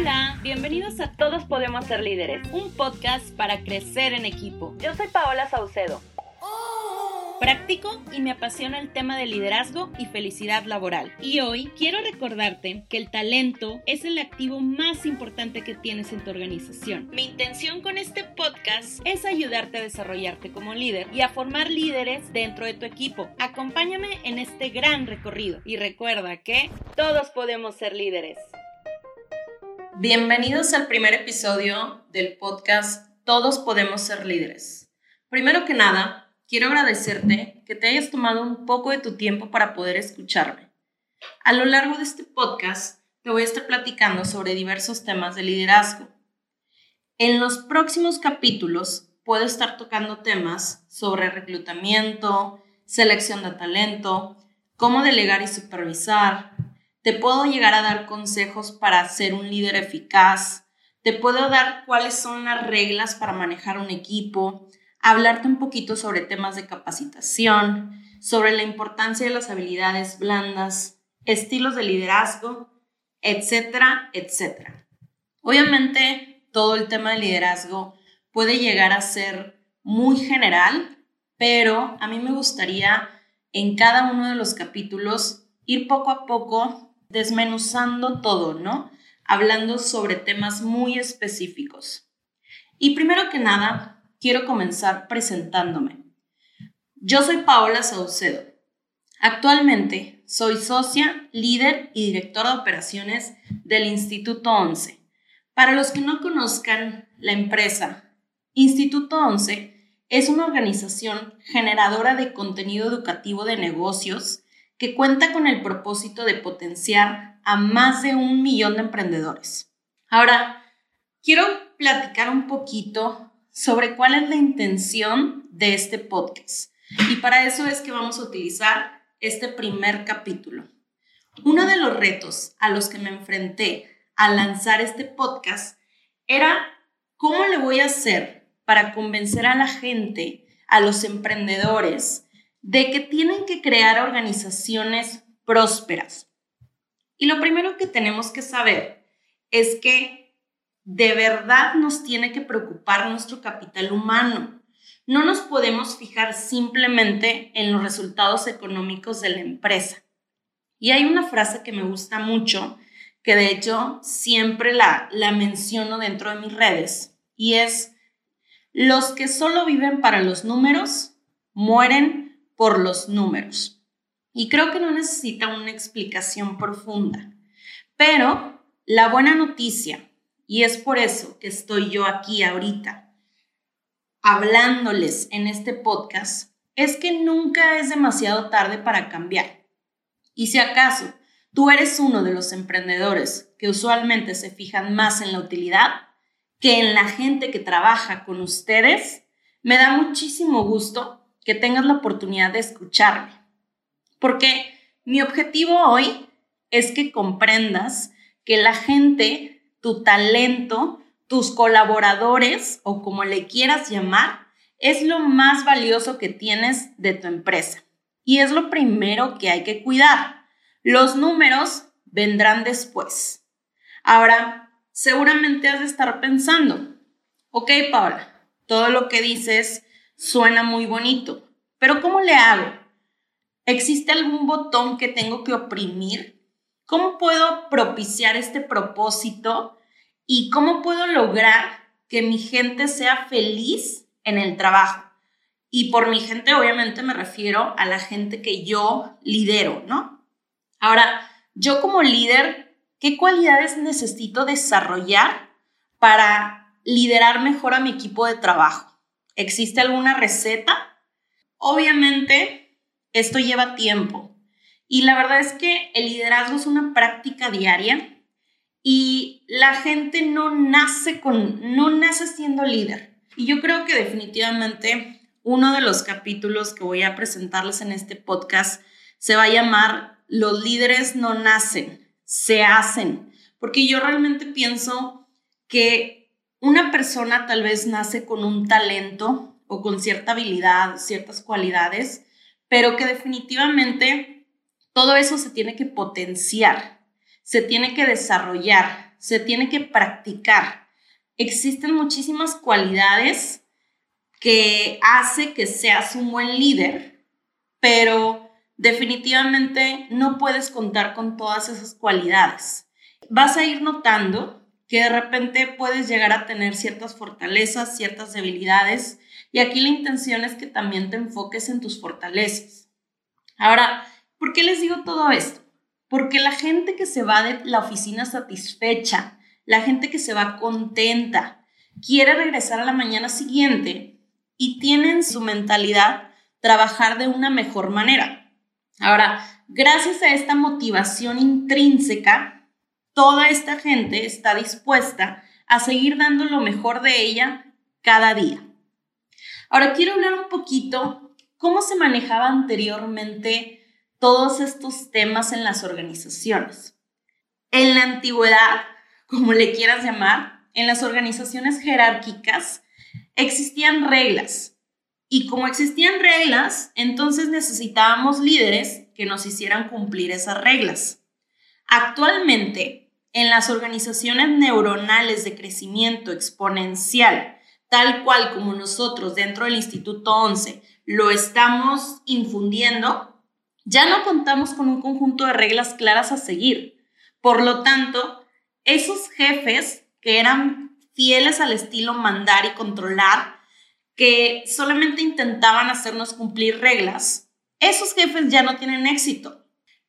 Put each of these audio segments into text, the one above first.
Hola, bienvenidos a Todos Podemos Ser Líderes, un podcast para crecer en equipo. Yo soy Paola Saucedo. Practico y me apasiona el tema de liderazgo y felicidad laboral. Y hoy quiero recordarte que el talento es el activo más importante que tienes en tu organización. Mi intención con este podcast es ayudarte a desarrollarte como líder y a formar líderes dentro de tu equipo. Acompáñame en este gran recorrido y recuerda que todos podemos ser líderes. Bienvenidos al primer episodio del podcast Todos podemos ser líderes. Primero que nada, quiero agradecerte que te hayas tomado un poco de tu tiempo para poder escucharme. A lo largo de este podcast te voy a estar platicando sobre diversos temas de liderazgo. En los próximos capítulos puedo estar tocando temas sobre reclutamiento, selección de talento, cómo delegar y supervisar. Te puedo llegar a dar consejos para ser un líder eficaz. Te puedo dar cuáles son las reglas para manejar un equipo, hablarte un poquito sobre temas de capacitación, sobre la importancia de las habilidades blandas, estilos de liderazgo, etcétera, etcétera. Obviamente, todo el tema de liderazgo puede llegar a ser muy general, pero a mí me gustaría en cada uno de los capítulos ir poco a poco desmenuzando todo, ¿no? Hablando sobre temas muy específicos. Y primero que nada, quiero comenzar presentándome. Yo soy Paola Saucedo. Actualmente soy socia, líder y directora de operaciones del Instituto 11. Para los que no conozcan la empresa, Instituto 11 es una organización generadora de contenido educativo de negocios que cuenta con el propósito de potenciar a más de un millón de emprendedores. Ahora, quiero platicar un poquito sobre cuál es la intención de este podcast. Y para eso es que vamos a utilizar este primer capítulo. Uno de los retos a los que me enfrenté al lanzar este podcast era cómo le voy a hacer para convencer a la gente, a los emprendedores, de que tienen que crear organizaciones prósperas. Y lo primero que tenemos que saber es que de verdad nos tiene que preocupar nuestro capital humano. No nos podemos fijar simplemente en los resultados económicos de la empresa. Y hay una frase que me gusta mucho, que de hecho siempre la, la menciono dentro de mis redes, y es, los que solo viven para los números, mueren por los números. Y creo que no necesita una explicación profunda. Pero la buena noticia y es por eso que estoy yo aquí ahorita hablándoles en este podcast, es que nunca es demasiado tarde para cambiar. Y si acaso tú eres uno de los emprendedores que usualmente se fijan más en la utilidad que en la gente que trabaja con ustedes, me da muchísimo gusto que tengas la oportunidad de escucharme. Porque mi objetivo hoy es que comprendas que la gente tu talento, tus colaboradores o como le quieras llamar, es lo más valioso que tienes de tu empresa. Y es lo primero que hay que cuidar. Los números vendrán después. Ahora, seguramente has de estar pensando, ok, Paula, todo lo que dices suena muy bonito, pero ¿cómo le hago? ¿Existe algún botón que tengo que oprimir ¿Cómo puedo propiciar este propósito y cómo puedo lograr que mi gente sea feliz en el trabajo? Y por mi gente, obviamente, me refiero a la gente que yo lidero, ¿no? Ahora, yo como líder, ¿qué cualidades necesito desarrollar para liderar mejor a mi equipo de trabajo? ¿Existe alguna receta? Obviamente, esto lleva tiempo, y la verdad es que el liderazgo es una práctica diaria y la gente no nace con no nace siendo líder. Y yo creo que definitivamente uno de los capítulos que voy a presentarles en este podcast se va a llamar Los líderes no nacen, se hacen, porque yo realmente pienso que una persona tal vez nace con un talento o con cierta habilidad, ciertas cualidades, pero que definitivamente todo eso se tiene que potenciar, se tiene que desarrollar, se tiene que practicar. Existen muchísimas cualidades que hace que seas un buen líder, pero definitivamente no puedes contar con todas esas cualidades. Vas a ir notando que de repente puedes llegar a tener ciertas fortalezas, ciertas debilidades, y aquí la intención es que también te enfoques en tus fortalezas. Ahora, ¿por qué les digo todo esto? Porque la gente que se va de la oficina satisfecha, la gente que se va contenta, quiere regresar a la mañana siguiente y tiene en su mentalidad trabajar de una mejor manera. Ahora, gracias a esta motivación intrínseca, toda esta gente está dispuesta a seguir dando lo mejor de ella cada día. Ahora quiero hablar un poquito cómo se manejaba anteriormente todos estos temas en las organizaciones. En la antigüedad, como le quieras llamar, en las organizaciones jerárquicas existían reglas. Y como existían reglas, entonces necesitábamos líderes que nos hicieran cumplir esas reglas. Actualmente, en las organizaciones neuronales de crecimiento exponencial, tal cual como nosotros dentro del Instituto 11 lo estamos infundiendo, ya no contamos con un conjunto de reglas claras a seguir. Por lo tanto, esos jefes que eran fieles al estilo mandar y controlar, que solamente intentaban hacernos cumplir reglas, esos jefes ya no tienen éxito.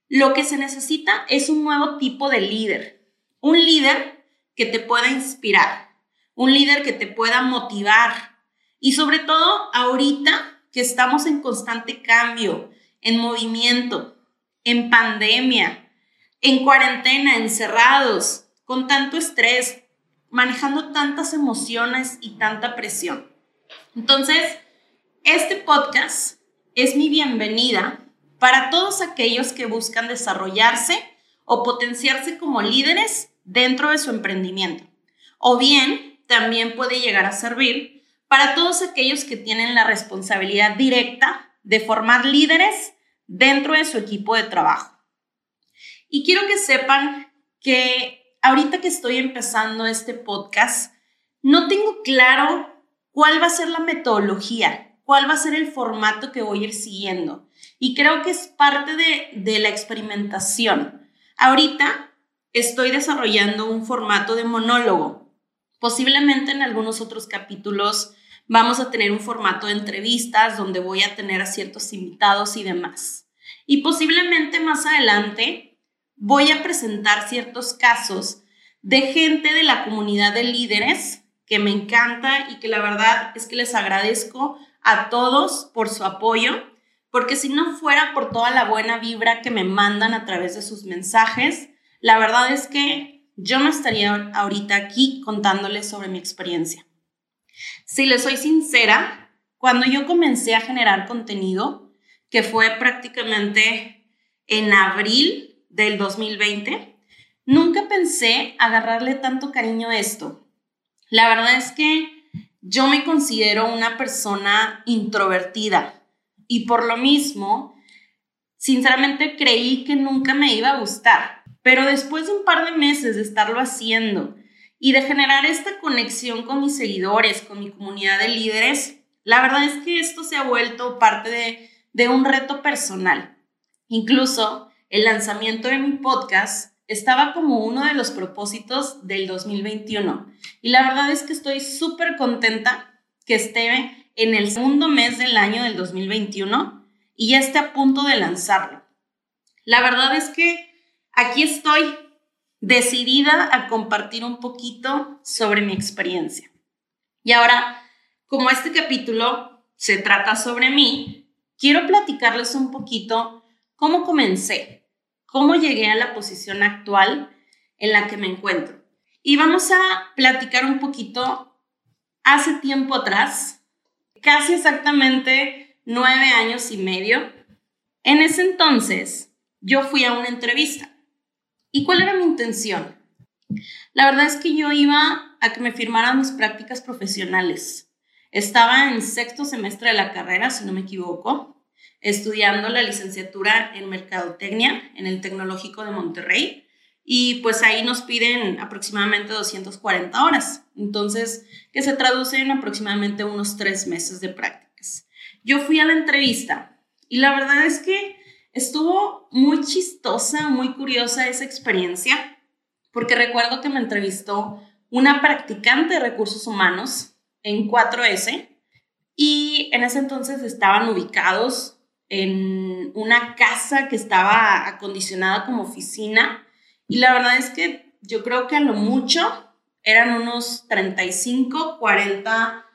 Lo que se necesita es un nuevo tipo de líder, un líder que te pueda inspirar, un líder que te pueda motivar y sobre todo ahorita que estamos en constante cambio, en movimiento, en pandemia, en cuarentena, encerrados, con tanto estrés, manejando tantas emociones y tanta presión. Entonces, este podcast es mi bienvenida para todos aquellos que buscan desarrollarse o potenciarse como líderes dentro de su emprendimiento. O bien, también puede llegar a servir para todos aquellos que tienen la responsabilidad directa de formar líderes dentro de su equipo de trabajo. Y quiero que sepan que ahorita que estoy empezando este podcast, no tengo claro cuál va a ser la metodología, cuál va a ser el formato que voy a ir siguiendo. Y creo que es parte de, de la experimentación. Ahorita estoy desarrollando un formato de monólogo. Posiblemente en algunos otros capítulos Vamos a tener un formato de entrevistas donde voy a tener a ciertos invitados y demás. Y posiblemente más adelante voy a presentar ciertos casos de gente de la comunidad de líderes que me encanta y que la verdad es que les agradezco a todos por su apoyo, porque si no fuera por toda la buena vibra que me mandan a través de sus mensajes, la verdad es que yo no estaría ahorita aquí contándoles sobre mi experiencia. Si les soy sincera, cuando yo comencé a generar contenido, que fue prácticamente en abril del 2020, nunca pensé agarrarle tanto cariño a esto. La verdad es que yo me considero una persona introvertida y por lo mismo, sinceramente creí que nunca me iba a gustar. Pero después de un par de meses de estarlo haciendo y de generar esta conexión con mis seguidores, con mi comunidad de líderes, la verdad es que esto se ha vuelto parte de, de un reto personal. Incluso el lanzamiento de mi podcast estaba como uno de los propósitos del 2021. Y la verdad es que estoy súper contenta que esté en el segundo mes del año del 2021 y ya esté a punto de lanzarlo. La verdad es que aquí estoy decidida a compartir un poquito sobre mi experiencia. Y ahora, como este capítulo se trata sobre mí, quiero platicarles un poquito cómo comencé, cómo llegué a la posición actual en la que me encuentro. Y vamos a platicar un poquito hace tiempo atrás, casi exactamente nueve años y medio. En ese entonces, yo fui a una entrevista ¿Y cuál era mi intención? La verdad es que yo iba a que me firmaran mis prácticas profesionales. Estaba en sexto semestre de la carrera, si no me equivoco, estudiando la licenciatura en Mercadotecnia en el Tecnológico de Monterrey. y pues ahí nos piden aproximadamente 240 horas, entonces que se traduce en aproximadamente unos tres meses de prácticas. Yo fui a la entrevista y la verdad es que estuvo muy chistosa, muy curiosa esa experiencia, porque recuerdo que me entrevistó una practicante de recursos humanos en 4S y en ese entonces estaban ubicados en una casa que estaba acondicionada como oficina y la verdad es que yo creo que a lo mucho eran unos 35, 40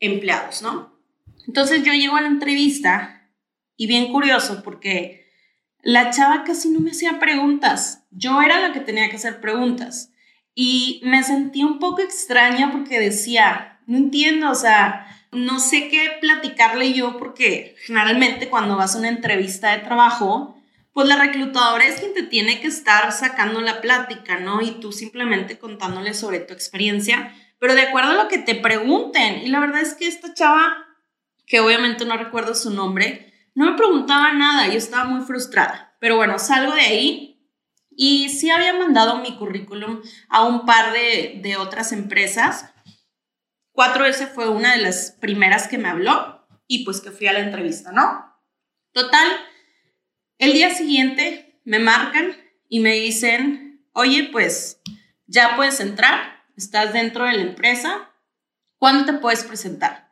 empleados, ¿no? Entonces yo llego a la entrevista y bien curioso porque la chava casi no me hacía preguntas, yo era la que tenía que hacer preguntas y me sentí un poco extraña porque decía, no entiendo, o sea, no sé qué platicarle yo porque generalmente cuando vas a una entrevista de trabajo, pues la reclutadora es quien te tiene que estar sacando la plática, ¿no? Y tú simplemente contándole sobre tu experiencia, pero de acuerdo a lo que te pregunten. Y la verdad es que esta chava, que obviamente no recuerdo su nombre, no me preguntaba nada, yo estaba muy frustrada. Pero bueno, salgo de ahí y sí había mandado mi currículum a un par de, de otras empresas, 4S fue una de las primeras que me habló y pues que fui a la entrevista, ¿no? Total, el día siguiente me marcan y me dicen, oye, pues ya puedes entrar, estás dentro de la empresa, ¿cuándo te puedes presentar?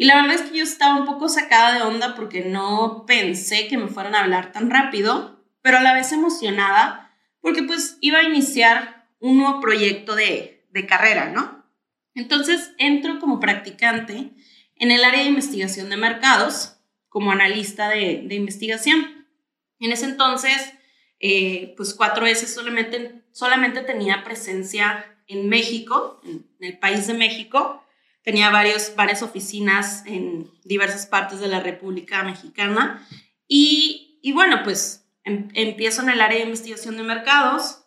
Y la verdad es que yo estaba un poco sacada de onda porque no pensé que me fueran a hablar tan rápido, pero a la vez emocionada porque pues iba a iniciar un nuevo proyecto de, de carrera, ¿no? Entonces entro como practicante en el área de investigación de mercados, como analista de, investigación. En ese entonces, eh, pues cuatro veces solamente, solamente tenía presencia en México, en, el país de México. Tenía varios, varias oficinas en diversas partes de la República Mexicana. Y, y bueno, pues em, empiezo en el área de investigación de mercados.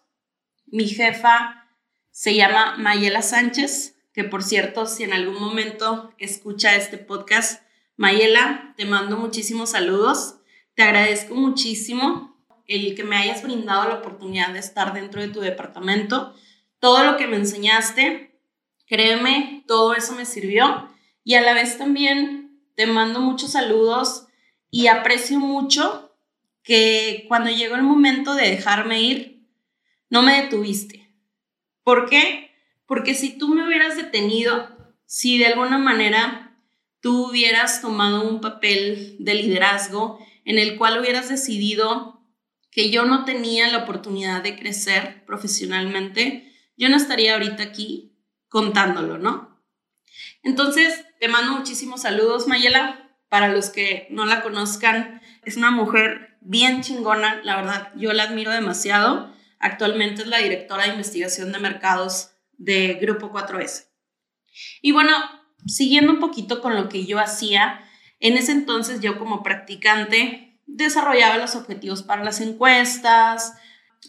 Mi jefa se llama Mayela Sánchez que por cierto, si en algún momento escucha este podcast, Mayela, te mando muchísimos saludos. Te agradezco muchísimo el que me hayas brindado la oportunidad de estar dentro de tu departamento. Todo lo que me enseñaste, créeme, todo eso me sirvió. Y a la vez también te mando muchos saludos y aprecio mucho que cuando llegó el momento de dejarme ir, no me detuviste. ¿Por qué? Porque si tú me hubieras detenido, si de alguna manera tú hubieras tomado un papel de liderazgo en el cual hubieras decidido que yo no tenía la oportunidad de crecer profesionalmente, yo no estaría ahorita aquí contándolo, ¿no? Entonces, te mando muchísimos saludos, Mayela. Para los que no la conozcan, es una mujer bien chingona, la verdad, yo la admiro demasiado. Actualmente es la directora de investigación de mercados de Grupo 4S. Y bueno, siguiendo un poquito con lo que yo hacía, en ese entonces yo como practicante desarrollaba los objetivos para las encuestas,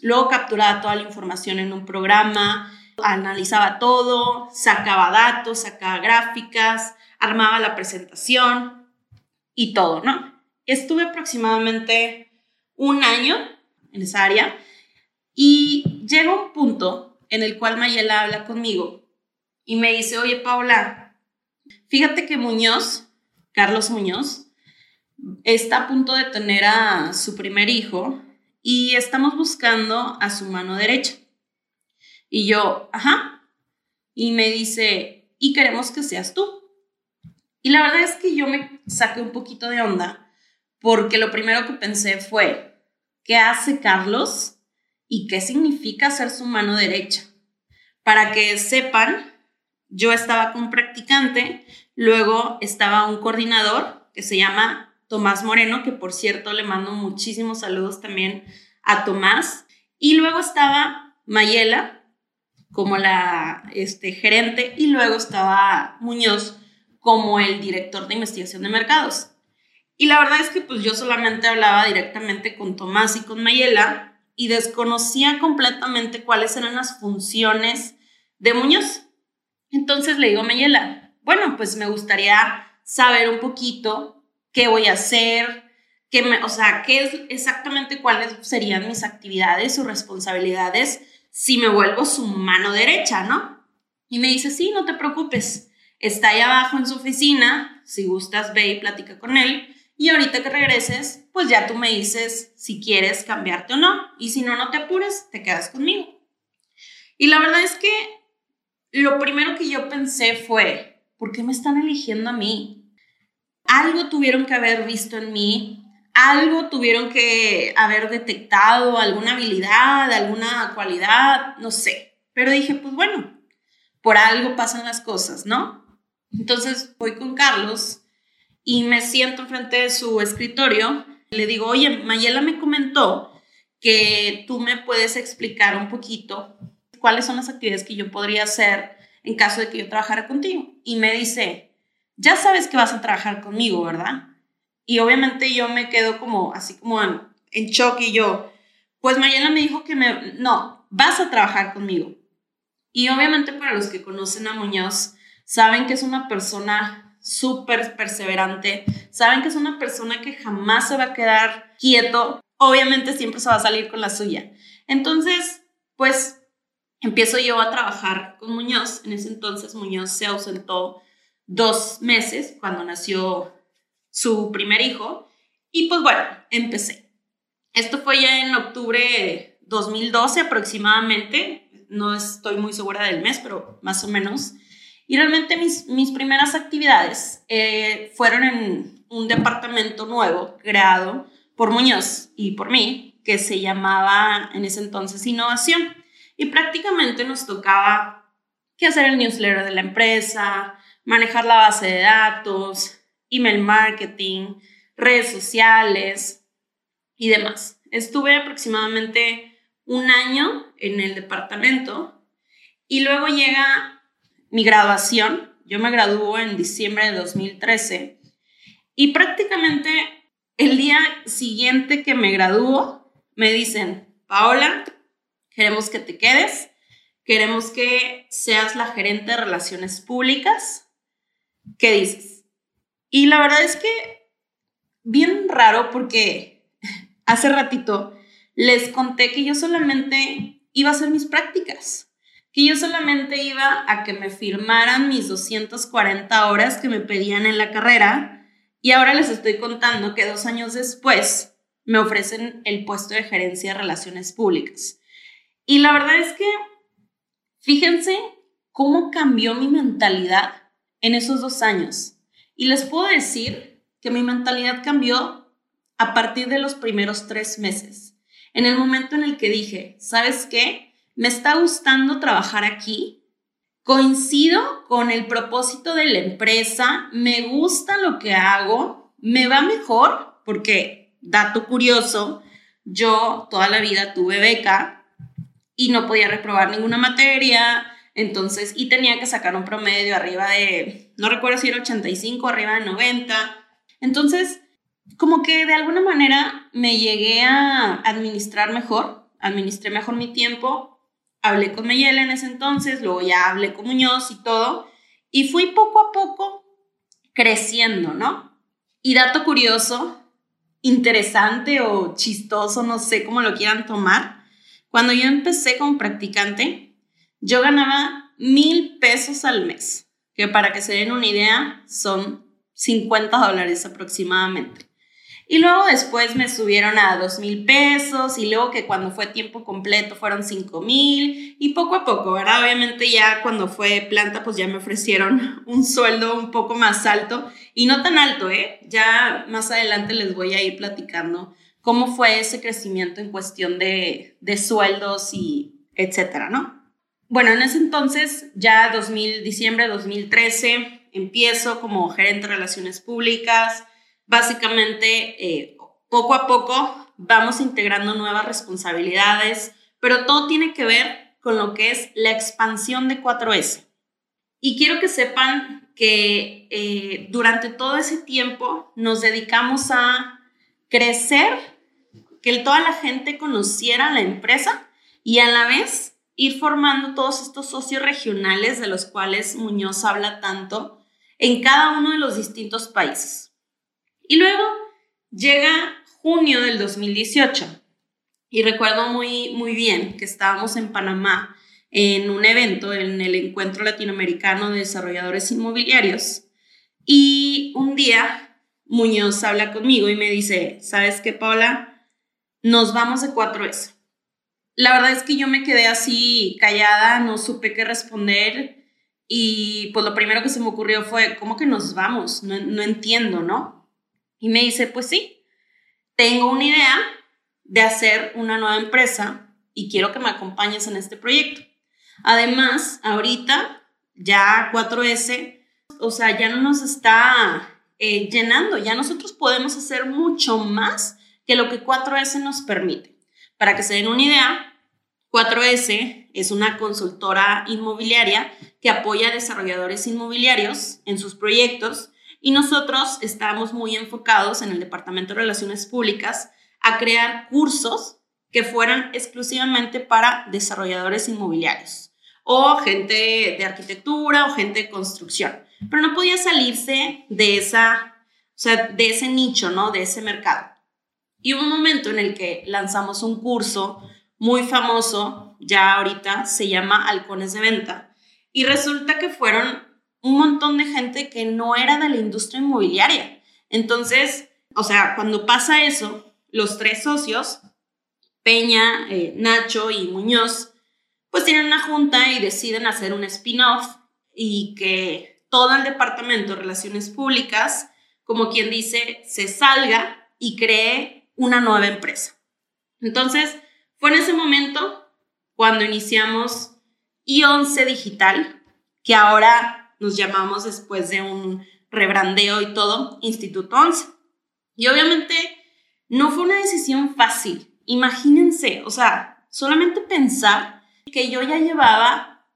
luego capturaba toda la información en un programa, analizaba todo, sacaba datos, sacaba gráficas, armaba la presentación y todo, ¿no? Estuve aproximadamente un año en esa área y llega un punto en el cual Mayela habla conmigo y me dice, oye Paula, fíjate que Muñoz, Carlos Muñoz, está a punto de tener a su primer hijo y estamos buscando a su mano derecha. Y yo, ajá. Y me dice, y queremos que seas tú. Y la verdad es que yo me saqué un poquito de onda porque lo primero que pensé fue, ¿qué hace Carlos y qué significa ser su mano derecha. Para que sepan, yo estaba con un practicante, luego estaba un coordinador que se llama Tomás Moreno, que por cierto le mando muchísimos saludos también a Tomás, y luego estaba Mayela como la este, gerente y luego estaba Muñoz como el director de investigación de mercados. Y la verdad es que pues yo solamente hablaba directamente con Tomás y con Mayela y desconocía completamente cuáles eran las funciones de Muñoz. Entonces le digo a Mayela, bueno, pues me gustaría saber un poquito qué voy a hacer, que me, o sea, qué es exactamente cuáles serían mis actividades o responsabilidades si me vuelvo su mano derecha, ¿no? Y me dice, sí, no te preocupes, está ahí abajo en su oficina, si gustas ve y platica con él, y ahorita que regreses, pues ya tú me dices si quieres cambiarte o no, y si no, no te apures, te quedas conmigo. Y la verdad es que lo primero que yo pensé fue, ¿por qué me están eligiendo a mí? Algo tuvieron que haber visto en mí, algo tuvieron que haber detectado, alguna habilidad, alguna cualidad, no sé. Pero dije, pues bueno, por algo pasan las cosas, ¿no? Entonces voy con Carlos y me siento frente de su escritorio. Le digo, oye, Mayela me comentó que tú me puedes explicar un poquito cuáles son las actividades que yo podría hacer en caso de que yo trabajara contigo. Y me dice, ya sabes que vas a trabajar conmigo, ¿verdad? Y obviamente yo me quedo como así como en, en shock y yo, pues Mayela me dijo que me, no, vas a trabajar conmigo. Y obviamente para los que conocen a Muñoz, saben que es una persona súper perseverante, saben que es una persona que jamás se va a quedar quieto, obviamente siempre se va a salir con la suya. Entonces, pues empiezo yo a trabajar con Muñoz. En ese entonces Muñoz se ausentó dos meses cuando nació su primer hijo. Y pues bueno, empecé. Esto fue ya en octubre de 2012 aproximadamente. No estoy muy segura del mes, pero más o menos. Y realmente mis, mis primeras actividades eh, fueron en un departamento nuevo creado por Muñoz y por mí, que se llamaba en ese entonces Innovación. Y prácticamente nos tocaba que hacer el newsletter de la empresa, manejar la base de datos, email marketing, redes sociales y demás. Estuve aproximadamente un año en el departamento y luego llega mi graduación. Yo me graduó en diciembre de 2013 y prácticamente el día siguiente que me graduó me dicen, Paola, Queremos que te quedes, queremos que seas la gerente de relaciones públicas. ¿Qué dices? Y la verdad es que bien raro porque hace ratito les conté que yo solamente iba a hacer mis prácticas, que yo solamente iba a que me firmaran mis 240 horas que me pedían en la carrera y ahora les estoy contando que dos años después me ofrecen el puesto de gerencia de relaciones públicas. Y la verdad es que, fíjense cómo cambió mi mentalidad en esos dos años. Y les puedo decir que mi mentalidad cambió a partir de los primeros tres meses. En el momento en el que dije, ¿sabes qué? Me está gustando trabajar aquí. Coincido con el propósito de la empresa. Me gusta lo que hago. Me va mejor porque, dato curioso, yo toda la vida tuve beca y no podía reprobar ninguna materia, entonces, y tenía que sacar un promedio arriba de, no recuerdo si era 85, arriba de 90. Entonces, como que de alguna manera me llegué a administrar mejor, administré mejor mi tiempo, hablé con Mayela en ese entonces, luego ya hablé con Muñoz y todo, y fui poco a poco creciendo, ¿no? Y dato curioso, interesante o chistoso, no sé cómo lo quieran tomar, cuando yo empecé como practicante, yo ganaba mil pesos al mes, que para que se den una idea son 50 dólares aproximadamente. Y luego después me subieron a dos mil pesos y luego que cuando fue tiempo completo fueron cinco mil y poco a poco, ¿verdad? Obviamente ya cuando fue planta pues ya me ofrecieron un sueldo un poco más alto y no tan alto, ¿eh? Ya más adelante les voy a ir platicando cómo fue ese crecimiento en cuestión de, sueldos y etcétera, ¿no? Bueno, en ese entonces, ya 2000, diciembre de 2013, empiezo como gerente de relaciones públicas. Básicamente, eh, poco a poco vamos integrando nuevas responsabilidades, pero todo tiene que ver con lo que es la expansión de 4S. Y quiero que sepan que eh, durante todo ese tiempo nos dedicamos a crecer que toda la gente conociera la empresa y a la vez ir formando todos estos socios regionales de los cuales Muñoz habla tanto en cada uno de los distintos países. Y luego llega junio del 2018 y recuerdo muy, muy bien que estábamos en Panamá en un evento, en el Encuentro Latinoamericano de Desarrolladores Inmobiliarios. Y un día Muñoz habla conmigo y me dice, ¿sabes qué, Paula? Nos vamos de 4S. La verdad es que yo me quedé así callada, no supe qué responder y pues lo primero que se me ocurrió fue, ¿cómo que nos vamos? No, no entiendo, ¿no? Y me dice, pues sí, tengo una idea de hacer una nueva empresa y quiero que me acompañes en este proyecto. Además, ahorita ya 4S, o sea, ya no nos está eh, llenando, ya nosotros podemos hacer mucho más que lo que 4S nos permite. Para que se den una idea, 4S es una consultora inmobiliaria que apoya a desarrolladores inmobiliarios en sus proyectos y nosotros estamos muy enfocados en el Departamento de Relaciones Públicas a crear cursos que fueran exclusivamente para desarrolladores inmobiliarios o gente de arquitectura o gente de construcción. Pero no podía salirse de, esa, o sea, de ese nicho, ¿no? De ese mercado. Y hubo un momento en el que lanzamos un curso muy famoso, ya ahorita se llama Halcones de Venta, y resulta que fueron un montón de gente que no era de la industria inmobiliaria. Entonces, o sea, cuando pasa eso, los tres socios, Peña, eh, Nacho y Muñoz, pues tienen una junta y deciden hacer un spin-off y que todo el departamento de relaciones públicas, como quien dice, se salga y cree una nueva empresa. Entonces, fue en ese momento cuando iniciamos I11 Digital, que ahora nos llamamos después de un rebrandeo y todo, Instituto 11. Y obviamente no fue una decisión fácil. Imagínense, o sea, solamente pensar que yo ya llevaba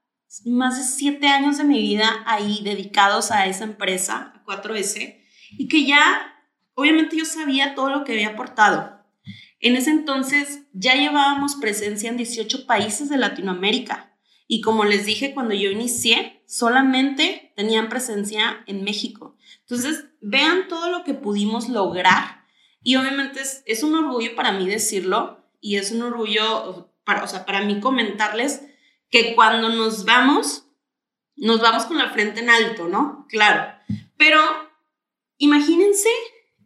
más de siete años de mi vida ahí dedicados a esa empresa, a 4S, y que ya, obviamente yo sabía todo lo que había aportado. En ese entonces ya llevábamos presencia en 18 países de Latinoamérica. Y como les dije cuando yo inicié, solamente tenían presencia en México. Entonces, vean todo lo que pudimos lograr y obviamente es, un orgullo para mí decirlo y es un orgullo para, o sea, para mí comentarles que cuando nos vamos, nos vamos con la frente en alto, ¿no? Claro. Pero imagínense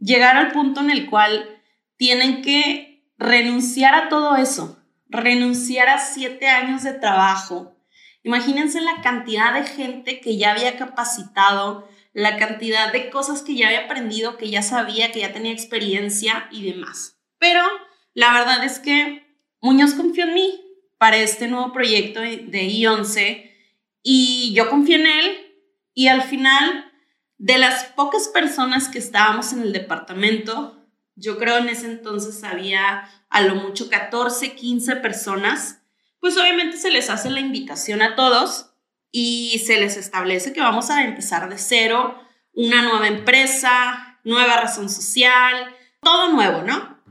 llegar al punto en el cual tienen que renunciar a todo eso, renunciar a siete años de trabajo. Imagínense la cantidad de gente que ya había capacitado, la cantidad de cosas que ya había aprendido, que ya sabía, que ya tenía experiencia y demás. Pero la verdad es que Muñoz confió en mí para este nuevo proyecto de I11 y yo confié en él y al final de las pocas personas que estábamos en el departamento, yo creo en ese entonces había a lo mucho 14, 15 personas, pues obviamente se les hace la invitación a todos y se les establece que vamos a empezar de cero, una nueva empresa, nueva razón social, todo nuevo, ¿no?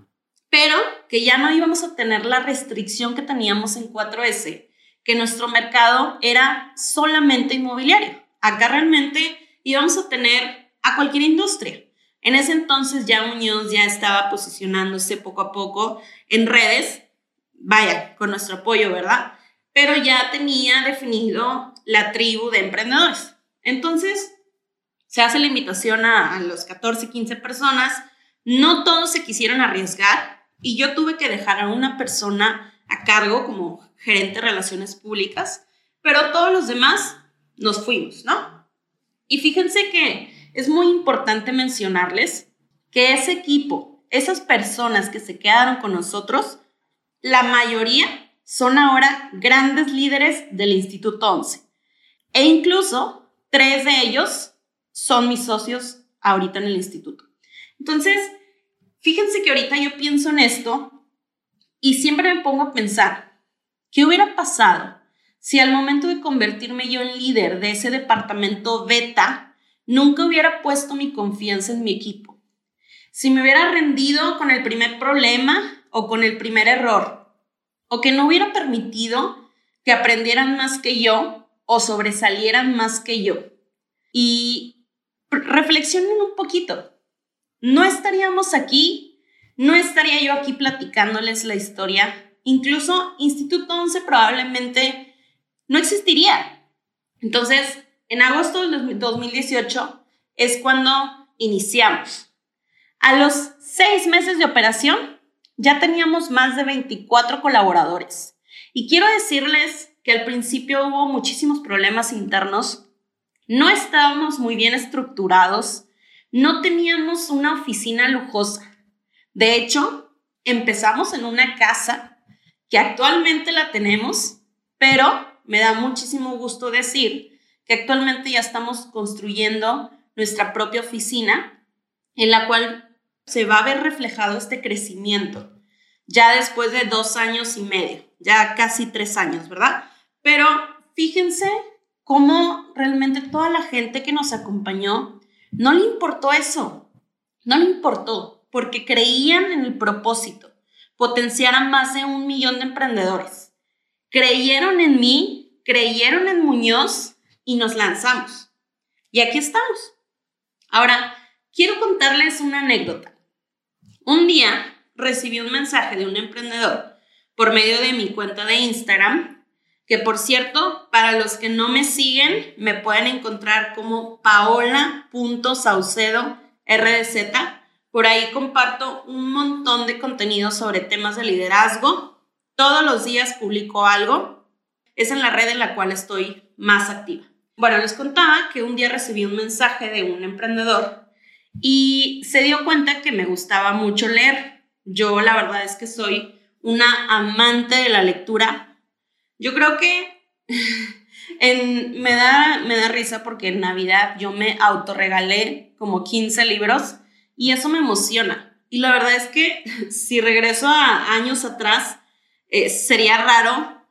Pero que ya no íbamos a tener la restricción que teníamos en 4S, que nuestro mercado era solamente inmobiliario. Acá realmente íbamos a tener a cualquier industria. En ese entonces ya Muñoz ya estaba posicionándose poco a poco en redes, vaya, con nuestro apoyo, ¿verdad? Pero ya tenía definido la tribu de emprendedores. Entonces, se hace la invitación a, los 14, 15 personas. No todos se quisieron arriesgar y yo tuve que dejar a una persona a cargo como gerente de relaciones públicas, pero todos los demás nos fuimos, ¿no? Y fíjense que es muy importante mencionarles que ese equipo, esas personas que se quedaron con nosotros, la mayoría son ahora grandes líderes del Instituto 11. E incluso tres de ellos son mis socios ahorita en el instituto. Entonces, fíjense que ahorita yo pienso en esto y siempre me pongo a pensar, ¿qué hubiera pasado si al momento de convertirme yo en líder de ese departamento beta, nunca hubiera puesto mi confianza en mi equipo? Si me hubiera rendido con el primer problema o con el primer error, o que no hubiera permitido que aprendieran más que yo o sobresalieran más que yo. Y reflexionen un poquito. No estaríamos aquí no estaría yo aquí platicándoles la historia. Incluso Instituto 11 probablemente no existiría. Entonces, en agosto del 2018 es cuando iniciamos. A los seis meses de operación ya teníamos más de 24 colaboradores. Y quiero decirles que al principio hubo muchísimos problemas internos, no estábamos muy bien estructurados, no teníamos una oficina lujosa. De hecho, empezamos en una casa que actualmente la tenemos, pero me da muchísimo gusto decir que actualmente ya estamos construyendo nuestra propia oficina en la cual se va a ver reflejado este crecimiento ya después de dos años y medio, ya casi tres años, ¿verdad? Pero fíjense cómo realmente toda la gente que nos acompañó no le importó eso, no le importó, porque creían en el propósito, potenciar a más de un millón de emprendedores. Creyeron en mí, creyeron en Muñoz y nos lanzamos. Y aquí estamos. Ahora, quiero contarles una anécdota. Un día recibí un mensaje de un emprendedor por medio de mi cuenta de Instagram, que por cierto, para los que no me siguen, me pueden encontrar como paola.saucedo RDZ. Por ahí comparto un montón de contenido sobre temas de liderazgo. Todos los días publico algo. Es en la red en la cual estoy más activa. Bueno, les contaba que un día recibí un mensaje de un emprendedor y se dio cuenta que me gustaba mucho leer. Yo la verdad es que soy una amante de la lectura. Yo creo que en, me, da, me da risa porque en Navidad yo me autorregalé como 15 libros y eso me emociona. Y la verdad es que si regreso a años atrás, eh, sería raro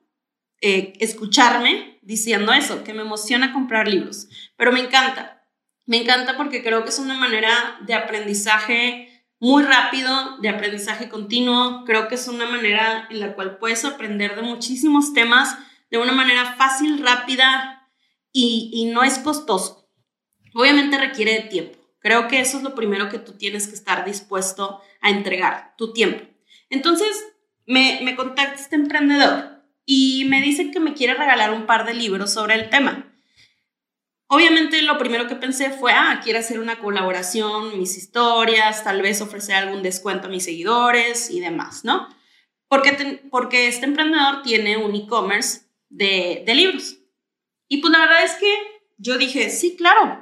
eh, escucharme diciendo eso, que me emociona comprar libros. Pero me encanta. Me encanta porque creo que es una manera de aprendizaje muy rápido, de aprendizaje continuo. Creo que es una manera en la cual puedes aprender de muchísimos temas de una manera fácil, rápida y, no es costoso. Obviamente requiere de tiempo. Creo que eso es lo primero que tú tienes que estar dispuesto a entregar, tu tiempo. Entonces, me, me contacta este emprendedor y me dice que me quiere regalar un par de libros sobre el tema. Obviamente lo primero que pensé fue, ah, quiere hacer una colaboración, mis historias, tal vez ofrecer algún descuento a mis seguidores y demás, ¿no? Porque, porque este emprendedor tiene un e-commerce de, de, libros. Y pues la verdad es que yo dije, sí, claro.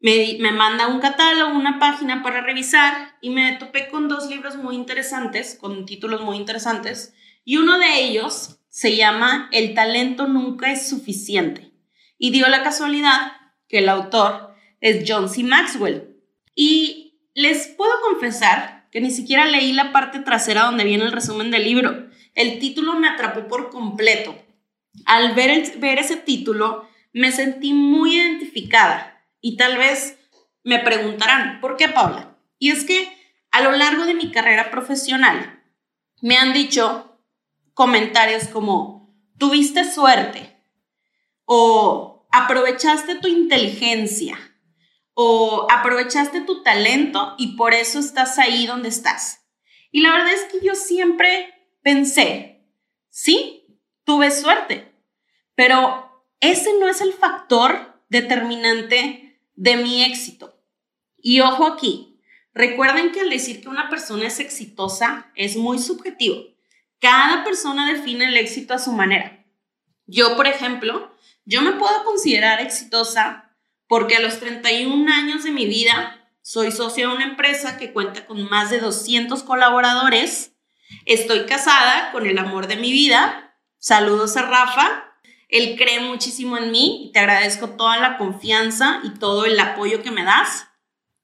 Me, me manda un catálogo, una página para revisar y me topé con dos libros muy interesantes, con títulos muy interesantes. Y uno de ellos se llama El talento nunca es suficiente y dio la casualidad que el autor es John C. Maxwell. Y les puedo confesar que ni siquiera leí la parte trasera donde viene el resumen del libro. El título me atrapó por completo. Al ver, ver ese título, me sentí muy identificada y tal vez me preguntarán, ¿por qué Paula? Y es que a lo largo de mi carrera profesional me han dicho comentarios como, tuviste suerte, o aprovechaste tu inteligencia o aprovechaste tu talento y por eso estás ahí donde estás. Y la verdad es que yo siempre pensé, sí, tuve suerte, pero ese no es el factor determinante de mi éxito. Y ojo aquí, recuerden que al decir que una persona es exitosa es muy subjetivo. Cada persona define el éxito a su manera. Yo, por ejemplo, yo me puedo considerar exitosa porque a los 31 años de mi vida soy socio de una empresa que cuenta con más de 200 colaboradores. Estoy casada con el amor de mi vida. Saludos a Rafa. Él cree muchísimo en mí y te agradezco toda la confianza y todo el apoyo que me das.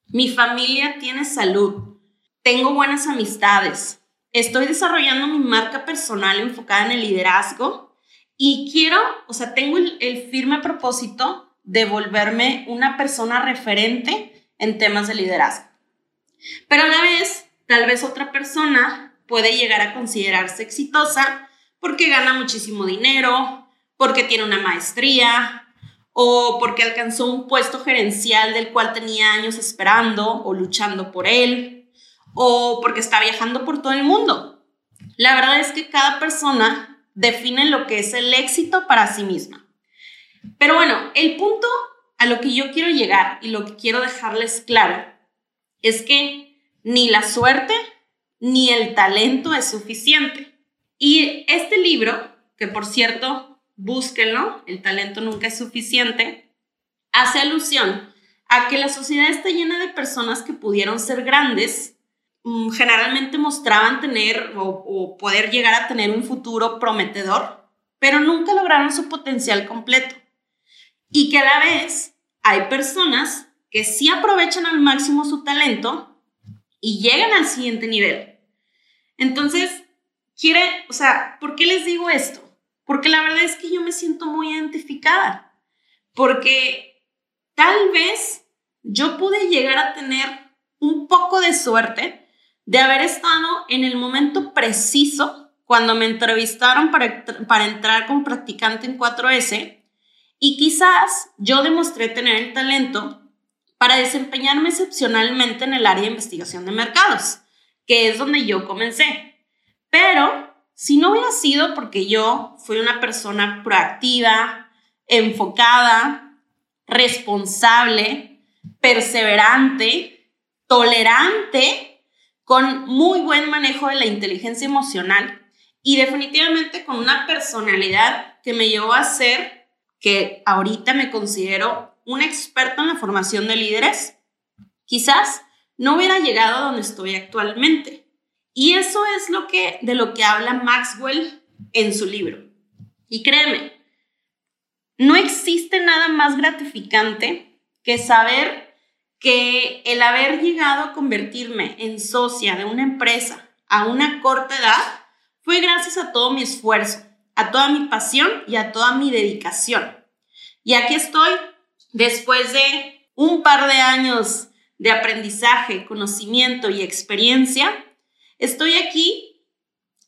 Mi familia tiene salud. Tengo buenas amistades. Estoy desarrollando mi marca personal enfocada en el liderazgo y quiero, o sea, tengo el, firme propósito de volverme una persona referente en temas de liderazgo. Pero a la vez, tal vez otra persona puede llegar a considerarse exitosa porque gana muchísimo dinero, porque tiene una maestría o porque alcanzó un puesto gerencial del cual tenía años esperando o luchando por él, o porque está viajando por todo el mundo. La verdad es que cada persona define lo que es el éxito para sí misma. Pero bueno, el punto a lo que yo quiero llegar y lo que quiero dejarles claro es que ni la suerte ni el talento es suficiente. Y este libro, que por cierto, búsquenlo, el talento nunca es suficiente, hace alusión a que la sociedad está llena de personas que pudieron ser grandes, mm, generalmente mostraban tener o, o poder llegar a tener un futuro prometedor, pero nunca lograron su potencial completo. Y que a la vez hay personas que sí aprovechan al máximo su talento y llegan al siguiente nivel. Entonces, quiere, o sea, ¿por qué les digo esto? Porque la verdad es que yo me siento muy identificada, porque tal vez yo pude llegar a tener un poco de suerte de haber estado en el momento preciso cuando me entrevistaron para, para entrar como practicante en 4S y quizás yo demostré tener el talento para desempeñarme excepcionalmente en el área de investigación de mercados que es donde yo comencé. Pero si no hubiera sido porque yo fui una persona proactiva, enfocada, responsable, perseverante, tolerante, con muy buen manejo de la inteligencia emocional y definitivamente con una personalidad que me llevó a ser que ahorita me considero un experto en la formación de líderes, quizás no hubiera llegado a donde estoy actualmente. Y eso es lo que, de lo que habla Maxwell en su libro. Y créeme, no existe nada más gratificante que saber que el haber llegado a convertirme en socia de una empresa a una corta edad fue gracias a todo mi esfuerzo, a toda mi pasión y a toda mi dedicación. Y aquí estoy, después de un par de años de aprendizaje, conocimiento y experiencia, estoy aquí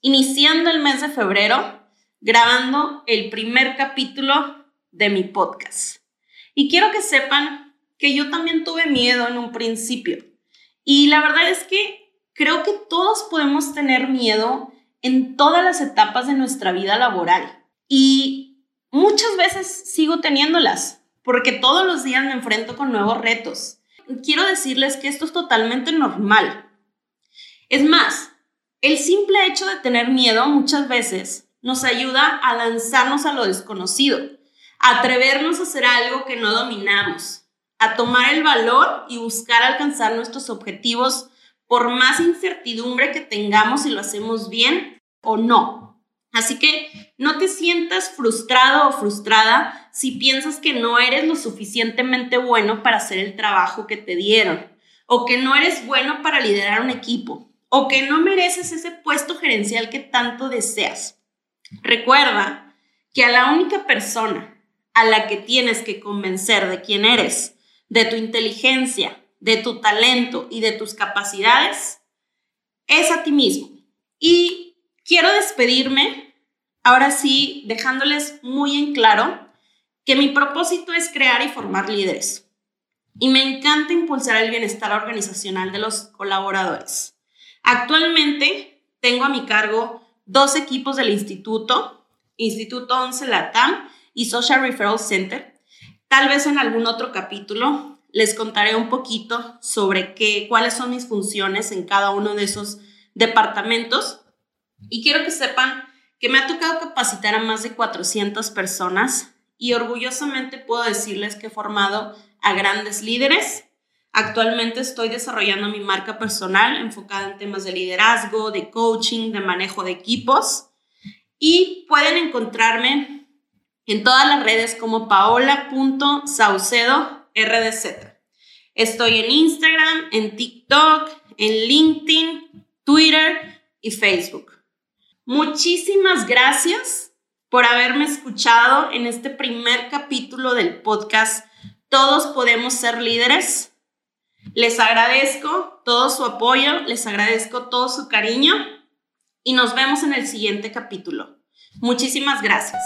iniciando el mes de febrero grabando el primer capítulo de mi podcast. Y quiero que sepan que yo también tuve miedo en un principio. Y la verdad es que creo que todos podemos tener miedo en todas las etapas de nuestra vida laboral. Y muchas veces sigo teniéndolas, porque todos los días me enfrento con nuevos retos quiero decirles que esto es totalmente normal. Es más, el simple hecho de tener miedo muchas veces nos ayuda a lanzarnos a lo desconocido, a atrevernos a hacer algo que no dominamos, a tomar el valor y buscar alcanzar nuestros objetivos por más incertidumbre que tengamos si lo hacemos bien o no. Así que no te sientas frustrado o frustrada si piensas que no eres lo suficientemente bueno para hacer el trabajo que te dieron, o que no eres bueno para liderar un equipo, o que no mereces ese puesto gerencial que tanto deseas. Recuerda que a la única persona a la que tienes que convencer de quién eres, de tu inteligencia, de tu talento y de tus capacidades, es a ti mismo. Y quiero despedirme Ahora sí, dejándoles muy en claro que mi propósito es crear y formar líderes. Y me encanta impulsar el bienestar organizacional de los colaboradores. Actualmente tengo a mi cargo dos equipos del instituto, Instituto 11 Latam y Social Referral Center. Tal vez en algún otro capítulo les contaré un poquito sobre qué, cuáles son mis funciones en cada uno de esos departamentos. Y quiero que sepan que me ha tocado capacitar a más de 400 personas y orgullosamente puedo decirles que he formado a grandes líderes. Actualmente estoy desarrollando mi marca personal enfocada en temas de liderazgo, de coaching, de manejo de equipos y pueden encontrarme en todas las redes como paola.saucedo rdz. Estoy en Instagram, en TikTok, en LinkedIn, Twitter y Facebook. Muchísimas gracias por haberme escuchado en este primer capítulo del podcast Todos podemos ser líderes. Les agradezco todo su apoyo, les agradezco todo su cariño y nos vemos en el siguiente capítulo. Muchísimas gracias.